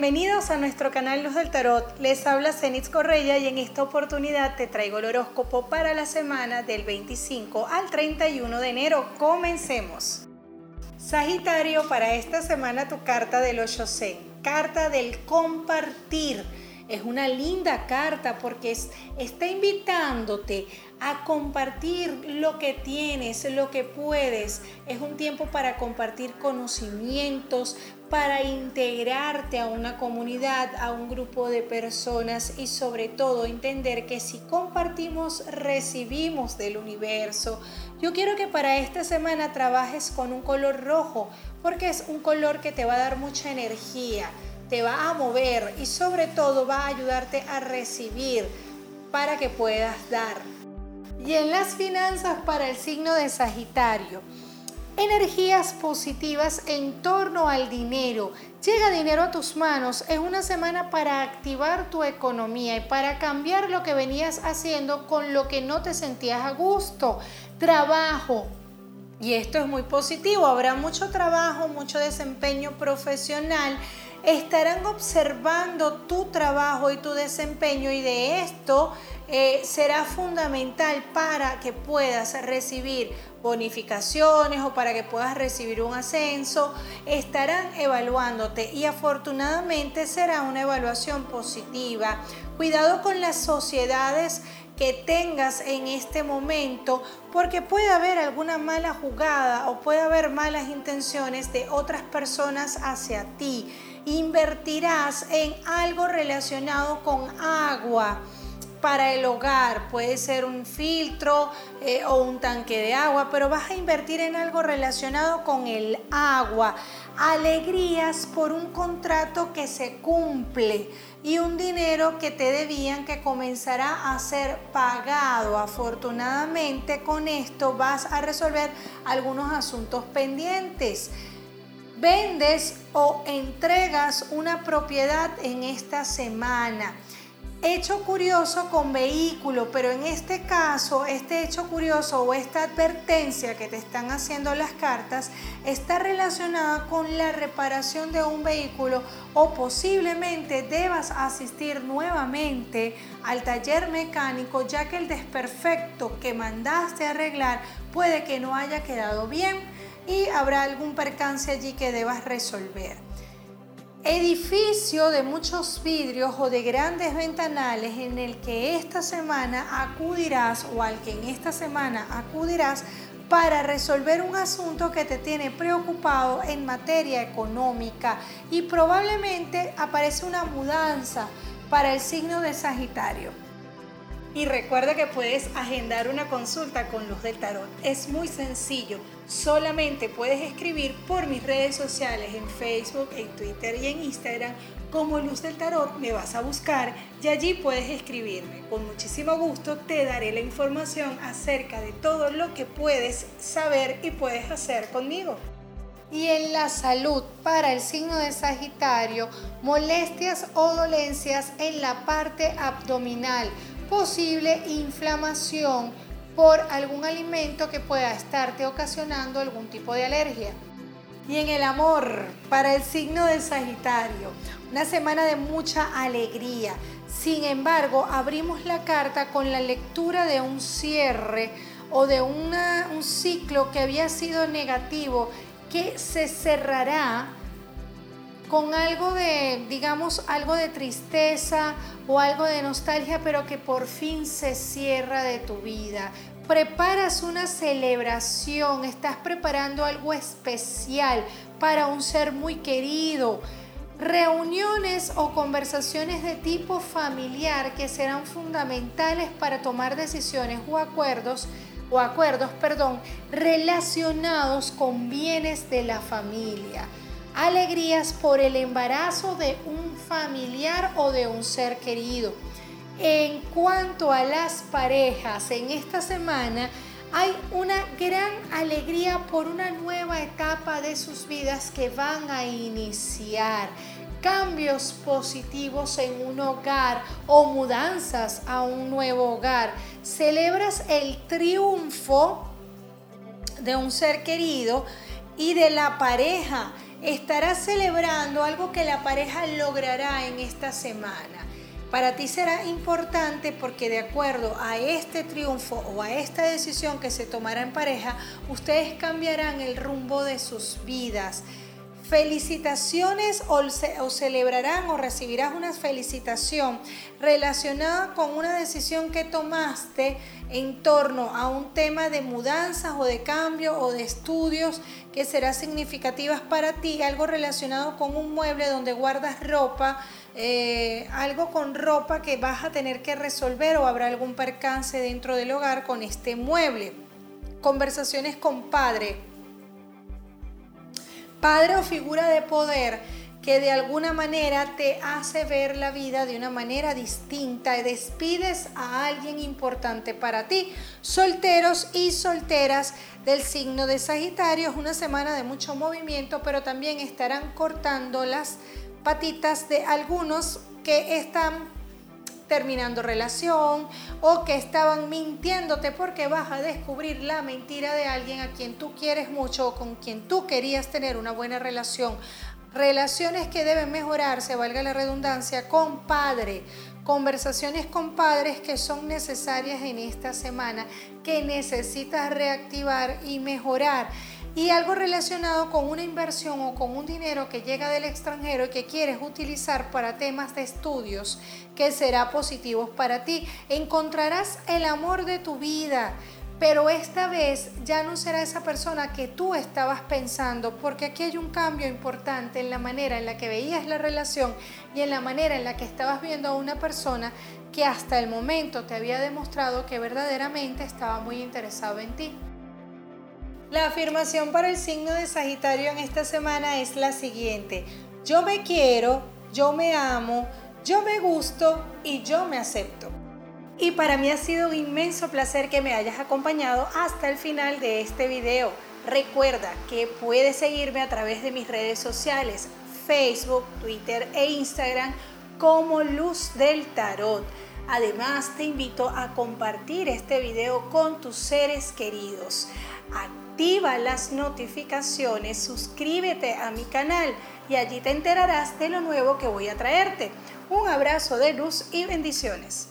Bienvenidos a nuestro canal Luz del Tarot. Les habla Zenitz Correia y en esta oportunidad te traigo el horóscopo para la semana del 25 al 31 de enero. Comencemos. Sagitario, para esta semana tu carta del Zen, carta del compartir es una linda carta porque está invitándote a compartir lo que tienes, lo que puedes. Es un tiempo para compartir conocimientos, para integrarte a una comunidad, a un grupo de personas y sobre todo entender que si compartimos, recibimos del universo. Yo quiero que para esta semana trabajes con un color rojo porque es un color que te va a dar mucha energía te va a mover y sobre todo va a ayudarte a recibir para que puedas dar. Y en las finanzas para el signo de Sagitario, energías positivas en torno al dinero. Llega dinero a tus manos. Es una semana para activar tu economía y para cambiar lo que venías haciendo con lo que no te sentías a gusto. Trabajo, y esto es muy positivo, habrá mucho trabajo, mucho desempeño profesional estarán observando tu trabajo y tu desempeño y de esto eh, será fundamental para que puedas recibir bonificaciones o para que puedas recibir un ascenso, estarán evaluándote y afortunadamente será una evaluación positiva. Cuidado con las sociedades que tengas en este momento, porque puede haber alguna mala jugada o puede haber malas intenciones de otras personas hacia ti. Invertirás en algo relacionado con agua para el hogar, puede ser un filtro eh, o un tanque de agua, pero vas a invertir en algo relacionado con el agua. Alegrías por un contrato que se cumple y un dinero que te debían que comenzará a ser pagado. Afortunadamente con esto vas a resolver algunos asuntos pendientes vendes o entregas una propiedad en esta semana. Hecho curioso con vehículo, pero en este caso, este hecho curioso o esta advertencia que te están haciendo las cartas está relacionada con la reparación de un vehículo o posiblemente debas asistir nuevamente al taller mecánico ya que el desperfecto que mandaste arreglar puede que no haya quedado bien y habrá algún percance allí que debas resolver. Edificio de muchos vidrios o de grandes ventanales en el que esta semana acudirás o al que en esta semana acudirás para resolver un asunto que te tiene preocupado en materia económica y probablemente aparece una mudanza para el signo de Sagitario. Y recuerda que puedes agendar una consulta con Luz del Tarot. Es muy sencillo. Solamente puedes escribir por mis redes sociales en Facebook, en Twitter y en Instagram como Luz del Tarot. Me vas a buscar y allí puedes escribirme. Con muchísimo gusto te daré la información acerca de todo lo que puedes saber y puedes hacer conmigo. Y en la salud para el signo de Sagitario, molestias o dolencias en la parte abdominal posible inflamación por algún alimento que pueda estarte ocasionando algún tipo de alergia. Y en el amor, para el signo de Sagitario, una semana de mucha alegría. Sin embargo, abrimos la carta con la lectura de un cierre o de un ciclo que había sido negativo que se cerrará con algo de, digamos, algo de tristeza o algo de nostalgia, pero que por fin se cierra de tu vida. Preparas una celebración, estás preparando algo especial para un ser muy querido. Reuniones o conversaciones de tipo familiar que serán fundamentales para tomar decisiones o acuerdos o acuerdos, perdón, relacionados con bienes de la familia alegrías por el embarazo de un familiar o de un ser querido. En cuanto a las parejas, en esta semana hay una gran alegría por una nueva etapa de sus vidas que van a iniciar. Cambios positivos en un hogar o mudanzas a un nuevo hogar. Celebras el triunfo de un ser querido y de la pareja estarás celebrando algo que la pareja logrará en esta semana. Para ti será importante porque de acuerdo a este triunfo o a esta decisión que se tomará en pareja, ustedes cambiarán el rumbo de sus vidas felicitaciones o, celebrarán o recibirás una felicitación relacionada con una decisión que tomaste en torno a un tema de mudanzas o de cambio o de estudios que será significativas para ti, algo relacionado con un mueble donde guardas ropa, eh, algo con ropa que vas a tener que resolver o habrá algún percance dentro del hogar con este mueble. Conversaciones con padre padre o figura de poder que de alguna manera te hace ver la vida de una manera distinta y despides a alguien importante para ti. Solteros y solteras del signo de Sagitario, es una semana de mucho movimiento, pero también estarán cortando las patitas de algunos que están terminando relación o que estaban mintiéndote porque vas a descubrir la mentira de alguien a quien tú quieres mucho o con quien tú querías tener una buena relación. Relaciones que deben mejorarse, valga la redundancia, con padre. Conversaciones con padres que son necesarias en esta semana, que necesitas reactivar y mejorar y algo relacionado con una inversión o con un dinero que llega del extranjero y que quieres utilizar para temas de estudios que será positivo para ti. Encontrarás el amor de tu vida, pero esta vez ya no será esa persona que tú estabas pensando, porque aquí hay un cambio importante en la manera en la que veías la relación y en la manera en la que estabas viendo a una persona que hasta el momento te había demostrado que verdaderamente estaba muy interesado en ti. La afirmación para el signo de Sagitario en esta semana es la siguiente. Yo me quiero, yo me amo, yo me gusto y yo me acepto. Y para mí ha sido un inmenso placer que me hayas acompañado hasta el final de este video. Recuerda que puedes seguirme a través de mis redes sociales, Facebook, Twitter e Instagram como Luz del Tarot. Además, te invito a compartir este video con tus seres queridos activa las notificaciones, suscríbete a mi canal y allí te enterarás de lo nuevo que voy a traerte. Un abrazo de luz y bendiciones.